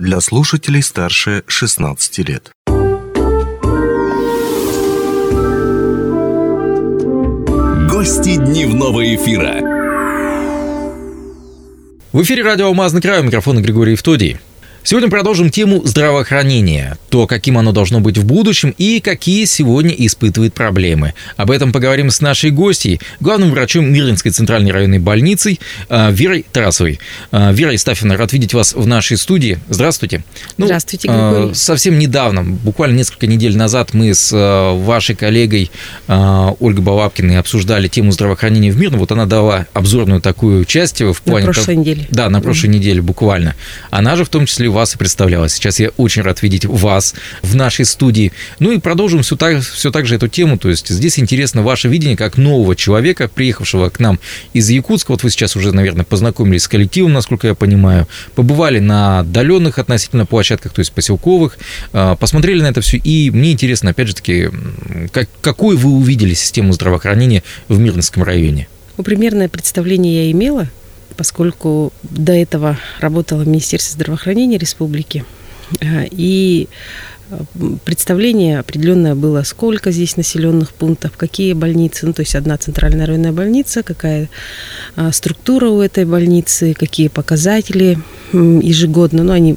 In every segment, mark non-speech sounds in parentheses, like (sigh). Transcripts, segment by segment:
для слушателей старше 16 лет. Гости дневного эфира. В эфире радио «Алмазный край», у микрофона Григорий Евтодий. Сегодня продолжим тему здравоохранения, то, каким оно должно быть в будущем и какие сегодня испытывает проблемы. Об этом поговорим с нашей гостьей, главным врачом Мирнинской центральной районной больницы а, Верой Тарасовой. А, Вера Истафьевна, рад видеть вас в нашей студии. Здравствуйте. Ну, Здравствуйте, Григорий. Совсем недавно, буквально несколько недель назад, мы с вашей коллегой Ольгой Балабкиной обсуждали тему здравоохранения в Мирном. Вот она дала обзорную такую часть в плане... На прошлой неделе. Да, на прошлой mm-hmm. неделе буквально. Она же в том числе вас и представляла. Сейчас я очень рад видеть вас в нашей студии. Ну и продолжим все так, все так же эту тему. То есть здесь интересно ваше видение как нового человека, приехавшего к нам из Якутска. Вот вы сейчас уже, наверное, познакомились с коллективом, насколько я понимаю. Побывали на отдаленных относительно площадках, то есть поселковых. А, посмотрели на это все. И мне интересно, опять же таки, как, какую вы увидели систему здравоохранения в Мирнском районе? Ну, примерное представление я имела поскольку до этого работала в Министерстве здравоохранения республики. Э, и представление определенное было, сколько здесь населенных пунктов, какие больницы, ну, то есть одна центральная районная больница, какая а, структура у этой больницы, какие показатели ежегодно. Ну, они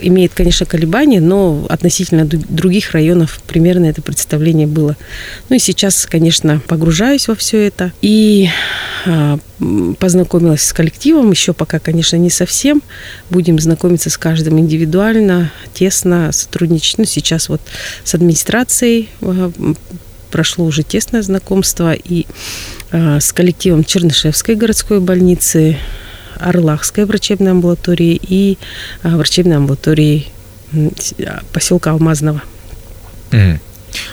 имеют, конечно, колебания, но относительно других районов примерно это представление было. Ну и сейчас, конечно, погружаюсь во все это и познакомилась с коллективом, еще пока, конечно, не совсем. Будем знакомиться с каждым индивидуально, тесно сотрудничать. Ну, сейчас вот с администрацией а, прошло уже тесное знакомство и с коллективом Чернышевской городской больницы, Орлахской врачебной амбулатории и а, врачебной амбулатории поселка Алмазного.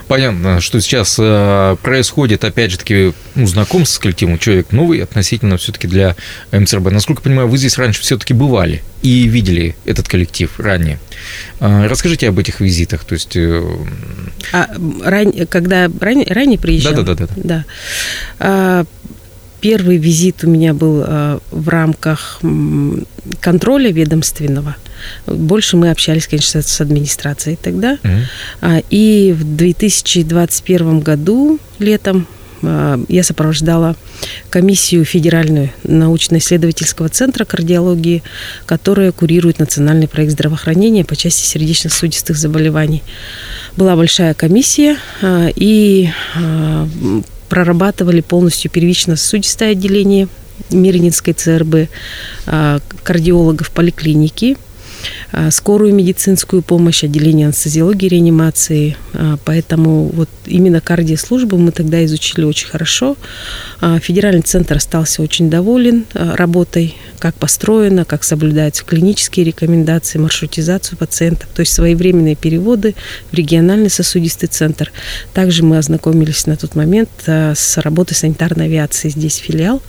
Понятно, что сейчас э, происходит, опять же таки, ну, знакомство с коллективом, человек новый относительно все-таки для МЦРБ. Насколько я понимаю, вы здесь раньше все-таки бывали и видели этот коллектив ранее. Э, расскажите об этих визитах, то есть... Э, а, ран... когда ранее, ранее приезжал? Да, да. А, Первый визит у меня был в рамках контроля ведомственного. Больше мы общались, конечно, с администрацией тогда. Mm-hmm. И в 2021 году летом э, я сопровождала комиссию Федеральную научно-исследовательского центра кардиологии, которая курирует национальный проект здравоохранения по части сердечно-сосудистых заболеваний. Была большая комиссия, э, и прорабатывали полностью первично-сосудистое отделение Мирнинской ЦРБ, а, кардиологов поликлиники, а, скорую медицинскую помощь, отделение анестезиологии реанимации. А, поэтому вот именно кардиослужбу мы тогда изучили очень хорошо. Федеральный центр остался очень доволен работой как построено, как соблюдаются клинические рекомендации, маршрутизацию пациентов, то есть своевременные переводы в региональный сосудистый центр. Также мы ознакомились на тот момент а, с работой санитарной авиации здесь филиал,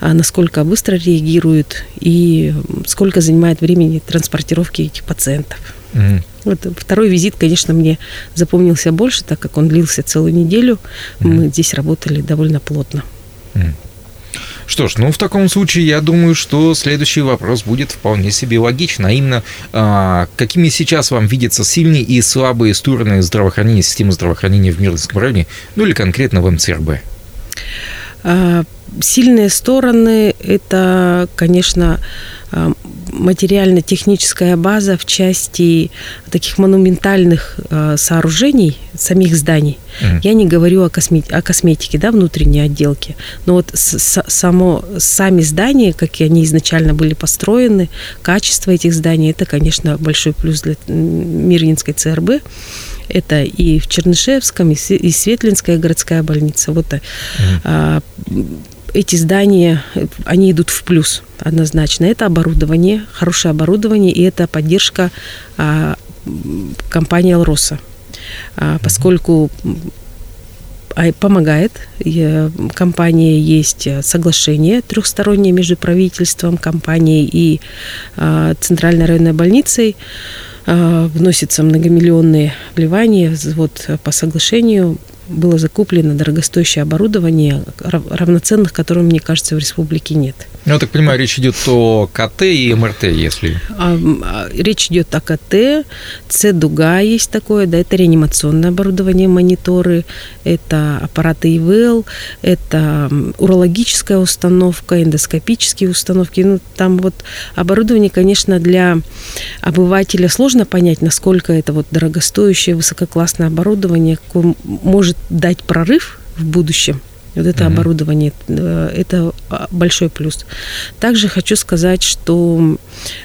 а, насколько быстро реагируют и сколько занимает времени транспортировки этих пациентов. Mm. Вот второй визит, конечно, мне запомнился больше, так как он длился целую неделю. Mm. Мы здесь работали довольно плотно. Mm. Что ж, ну в таком случае я думаю, что следующий вопрос будет вполне себе логичен, а именно, а, какими сейчас вам видятся сильные и слабые стороны здравоохранения, системы здравоохранения в Мирнском районе, ну или конкретно в МЦРБ? А, сильные стороны – это, конечно, а, материально-техническая база в части таких монументальных э, сооружений, самих зданий. Mm-hmm. Я не говорю о, косме- о косметике, да, внутренней отделке, но вот с- само, сами здания, как и они изначально были построены, качество этих зданий, это, конечно, большой плюс для Мирнинской ЦРБ. Это и в Чернышевском, и Светлинская городская больница. Вот mm-hmm эти здания, они идут в плюс однозначно. Это оборудование, хорошее оборудование, и это поддержка а, компании «Алроса». А, поскольку а, помогает. Компания есть соглашение трехстороннее между правительством, компанией и а, Центральной районной больницей. Вносятся многомиллионные вливания. Вот по соглашению было закуплено дорогостоящее оборудование, равноценных которым, мне кажется, в республике нет. Ну, я так понимаю, речь идет о КТ и МРТ, если... А, а, речь идет о КТ, С-дуга есть такое, да, это реанимационное оборудование, мониторы, это аппараты ИВЛ, это урологическая установка, эндоскопические установки. Ну, там вот оборудование, конечно, для обывателя сложно понять, насколько это вот дорогостоящее, высококлассное оборудование может дать прорыв в будущем. Вот это mm-hmm. оборудование, э, это а, большой плюс. Также хочу сказать, что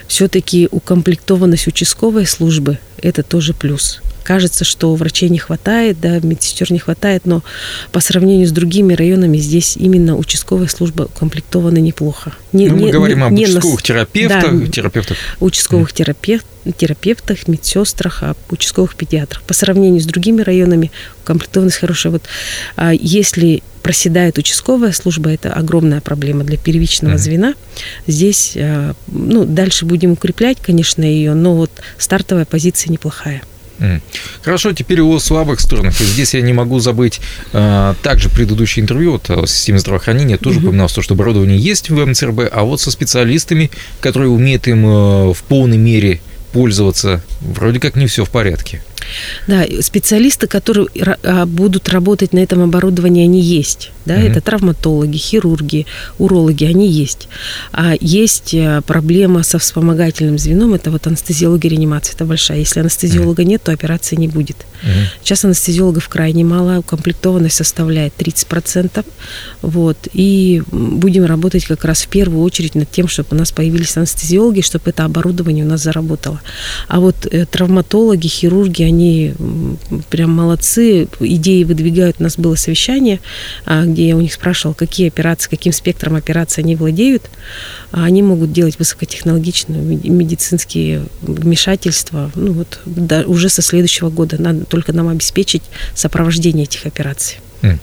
все-таки укомплектованность участковой службы – это тоже плюс кажется, что врачей не хватает, да, медсестер не хватает, но по сравнению с другими районами здесь именно участковая служба укомплектована неплохо. Не, ну, мы не, говорим не, об участковых на... терапевтах, да, терапевтах. Участковых mm. терапевт, терапевтах, медсестрах, об участковых педиатрах. По сравнению с другими районами укомплектованность хорошая. Вот а если проседает участковая служба, это огромная проблема для первичного mm-hmm. звена. Здесь, а, ну, дальше будем укреплять, конечно, ее, но вот стартовая позиция неплохая. Хорошо, теперь о слабых сторонах. И здесь я не могу забыть э, также предыдущее интервью о системе здравоохранения. Тоже угу. упоминал, что оборудование есть в МЦРБ, а вот со специалистами, которые умеют им э, в полной мере пользоваться, вроде как не все в порядке. Да, специалисты, которые а, будут работать на этом оборудовании, они есть. Да, угу. это травматологи, хирурги, урологи, они есть. А есть э, проблема со вспомогательным звеном, это вот анестезиология реанимация, это большая. Если анестезиолога нет, то операции не будет. Угу. Сейчас анестезиологов крайне мало, укомплектованность составляет 30%. Вот, и будем работать как раз в первую очередь над тем, чтобы у нас появились анестезиологи, чтобы это оборудование у нас заработало. А вот э, травматологи, хирурги, они прям молодцы, идеи выдвигают. У нас было совещание, а, где я у них спрашивала, какие операции, каким спектром операций они владеют. А они могут делать высокотехнологичные медицинские вмешательства. Ну вот да, уже со следующего года надо только нам обеспечить сопровождение этих операций. Ну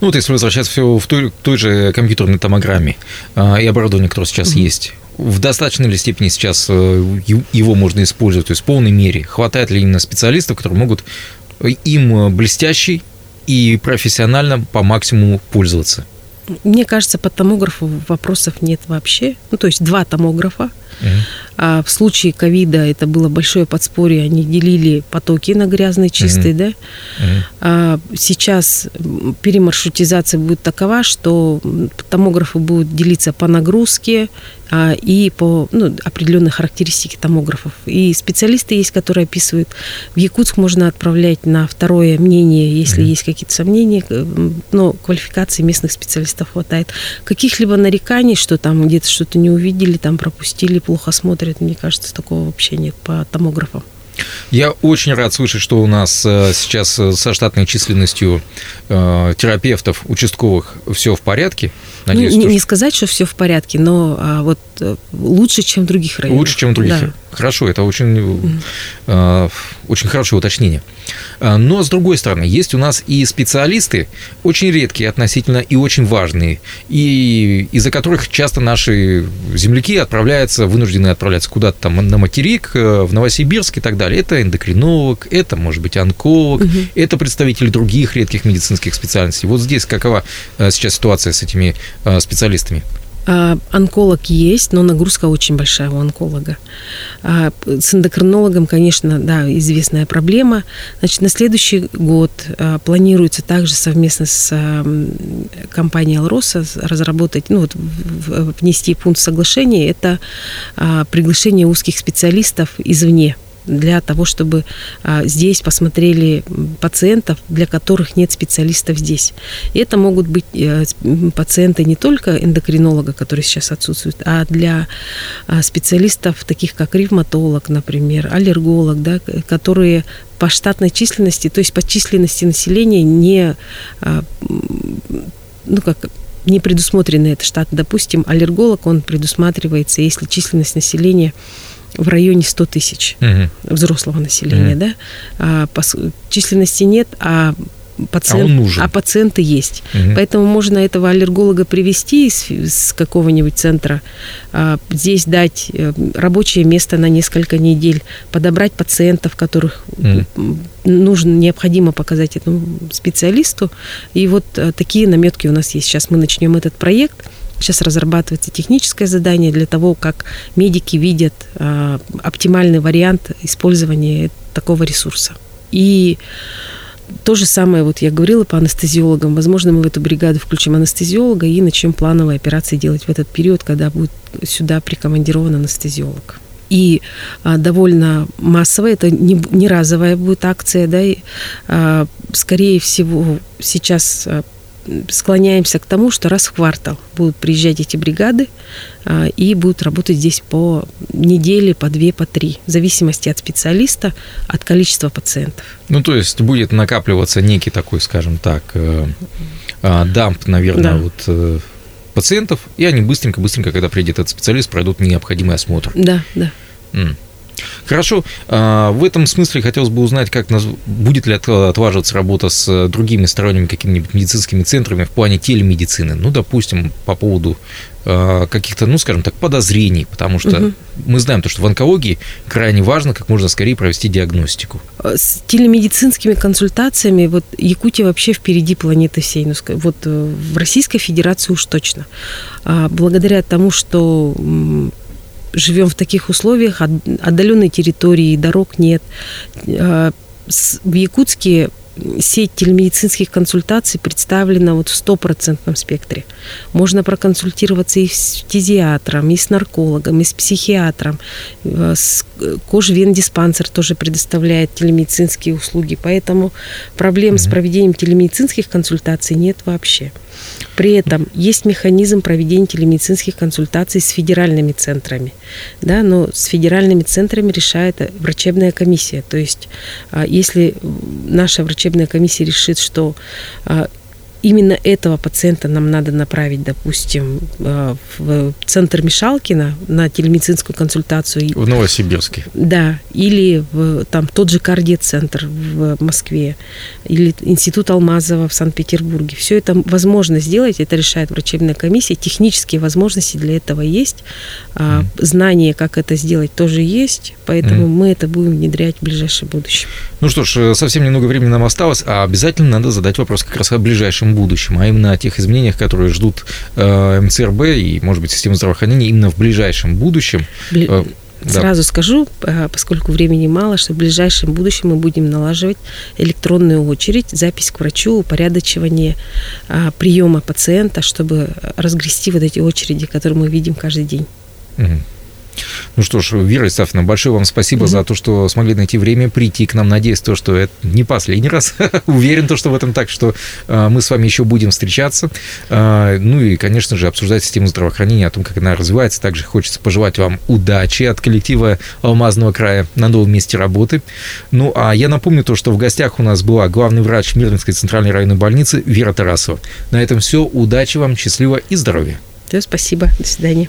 вот если возвращаться все в той, той же компьютерной томограмме а, и оборудование, которое сейчас mm-hmm. есть, в достаточной ли степени сейчас э, его можно использовать, то есть в полной мере? Хватает ли именно специалистов, которые могут им блестящий и профессионально по максимуму пользоваться? Мне кажется, по томографу вопросов нет вообще. Ну, то есть два томографа. Угу. А в случае ковида это было большое подспорье, они делили потоки на грязные, чистые, угу. да. Угу. А сейчас перемаршрутизация будет такова, что томографы будут делиться по нагрузке а, и по ну, определенной характеристике томографов. И специалисты есть, которые описывают. В Якутск можно отправлять на второе мнение, если mm есть какие-то сомнения, но квалификации местных специалистов хватает. Каких-либо нареканий, что там где-то что-то не увидели, там пропустили, плохо смотрят, мне кажется, такого вообще нет по томографам. Я очень рад слышать, что у нас э, сейчас э, со штатной численностью э, терапевтов участковых все в порядке. Надеюсь, ну, не, не сказать, что все в порядке, но а, вот лучше, чем в других районах. Лучше, чем в других. Да. Хорошо, это очень, mm. очень хорошее уточнение. Но, с другой стороны, есть у нас и специалисты, очень редкие относительно и очень важные, и из-за которых часто наши земляки отправляются, вынуждены отправляться куда-то там на материк, в Новосибирск и так далее. Это эндокринолог, это, может быть, онколог, угу. это представители других редких медицинских специальностей. Вот здесь какова сейчас ситуация с этими специалистами? А, онколог есть, но нагрузка очень большая у онколога. А, с эндокринологом, конечно, да, известная проблема. Значит, на следующий год а, планируется также совместно с компанией «Алроса» разработать, ну вот внести пункт соглашения. Это приглашение узких специалистов извне для того, чтобы а, здесь посмотрели пациентов, для которых нет специалистов здесь. И это могут быть э, пациенты не только эндокринолога, который сейчас отсутствует, а для а, специалистов, таких как ревматолог, например, аллерголог, да, которые по штатной численности, то есть по численности населения не, а, ну как, не предусмотрены это штат. Допустим, аллерголог, он предусматривается, если численность населения в районе 100 тысяч угу. взрослого населения, угу. да. А, по, численности нет, а пациент, а, он нужен. а пациенты есть. Угу. Поэтому можно этого аллерголога привести из, из какого-нибудь центра, а, здесь дать э, рабочее место на несколько недель, подобрать пациентов, которых угу. нужно, необходимо показать этому специалисту. И вот э, такие наметки у нас есть. Сейчас мы начнем этот проект. Сейчас разрабатывается техническое задание для того, как медики видят э, оптимальный вариант использования такого ресурса. И то же самое, вот я говорила по анестезиологам. Возможно, мы в эту бригаду включим анестезиолога и начнем плановые операции делать в этот период, когда будет сюда прикомандирован анестезиолог. И а, довольно массовая, это не, не разовая будет акция, да, и, а, скорее всего, сейчас а, склоняемся к тому, что раз в квартал будут приезжать эти бригады а, и будут работать здесь по неделе, по две, по три, в зависимости от специалиста, от количества пациентов. Ну, то есть будет накапливаться некий такой, скажем так, э, а, дамп, наверное, да. вот э, пациентов, и они быстренько-быстренько, когда приедет этот специалист, пройдут необходимый осмотр. Да, да. Хорошо. А, в этом смысле хотелось бы узнать, как будет ли отваживаться работа с другими сторонними какими-нибудь медицинскими центрами в плане телемедицины. Ну, допустим, по поводу а, каких-то, ну, скажем так, подозрений, потому что угу. мы знаем то, что в онкологии крайне важно как можно скорее провести диагностику. С телемедицинскими консультациями вот Якутия вообще впереди планеты всей, ну, вот э, в Российской Федерации уж точно. А, благодаря тому, что живем в таких условиях, отдаленной территории, дорог нет. А, в Якутске сеть телемедицинских консультаций представлена вот в стопроцентном спектре. Можно проконсультироваться и с фтизиатром, и с наркологом, и с психиатром. Э, Кожвендиспансер тоже предоставляет телемедицинские услуги, поэтому проблем mm-hmm. с проведением телемедицинских консультаций нет вообще. При этом есть механизм проведения телемедицинских консультаций с федеральными центрами, да, но с федеральными центрами решает врачебная комиссия. То есть, а, если наша врачебная комиссия решит, что а, именно этого пациента нам надо направить, допустим, э, в центр Мишалкина на телемедицинскую консультацию. В Новосибирске. Да, или в там, тот же кардиоцентр в Москве, или Институт Алмазова в Санкт-Петербурге. Все это возможно сделать, это решает врачебная комиссия. Технические возможности для этого есть. Mm. Знание, как это сделать, тоже есть. Поэтому mm. мы это будем внедрять в ближайшем будущем. Ну что ж, э, совсем немного времени нам осталось, а обязательно надо задать вопрос как раз о ближайшем будущем, а именно о тех изменениях, которые ждут э, МЦРБ и, может быть, систему здравоохранения именно в ближайшем будущем. Бли... Э, Сразу да. скажу, э, поскольку времени мало, что в ближайшем будущем мы будем налаживать электронную очередь, запись к врачу, упорядочивание приема пациента, чтобы разгрести вот эти очереди, которые мы видим каждый день. Угу. Ну что ж, Вера Исафовна, большое вам спасибо mm-hmm. за то, что смогли найти время прийти к нам. Надеюсь, то, что это не последний раз. (laughs) Уверен, то, что в этом так, что э, мы с вами еще будем встречаться. Э, ну и, конечно же, обсуждать систему здравоохранения, о том, как она развивается. Также хочется пожелать вам удачи от коллектива Алмазного края на новом месте работы. Ну, а я напомню то, что в гостях у нас была главный врач Мирнинской центральной районной больницы Вера Тарасова. На этом все. Удачи вам, счастливо и здоровья. Да, спасибо. До свидания.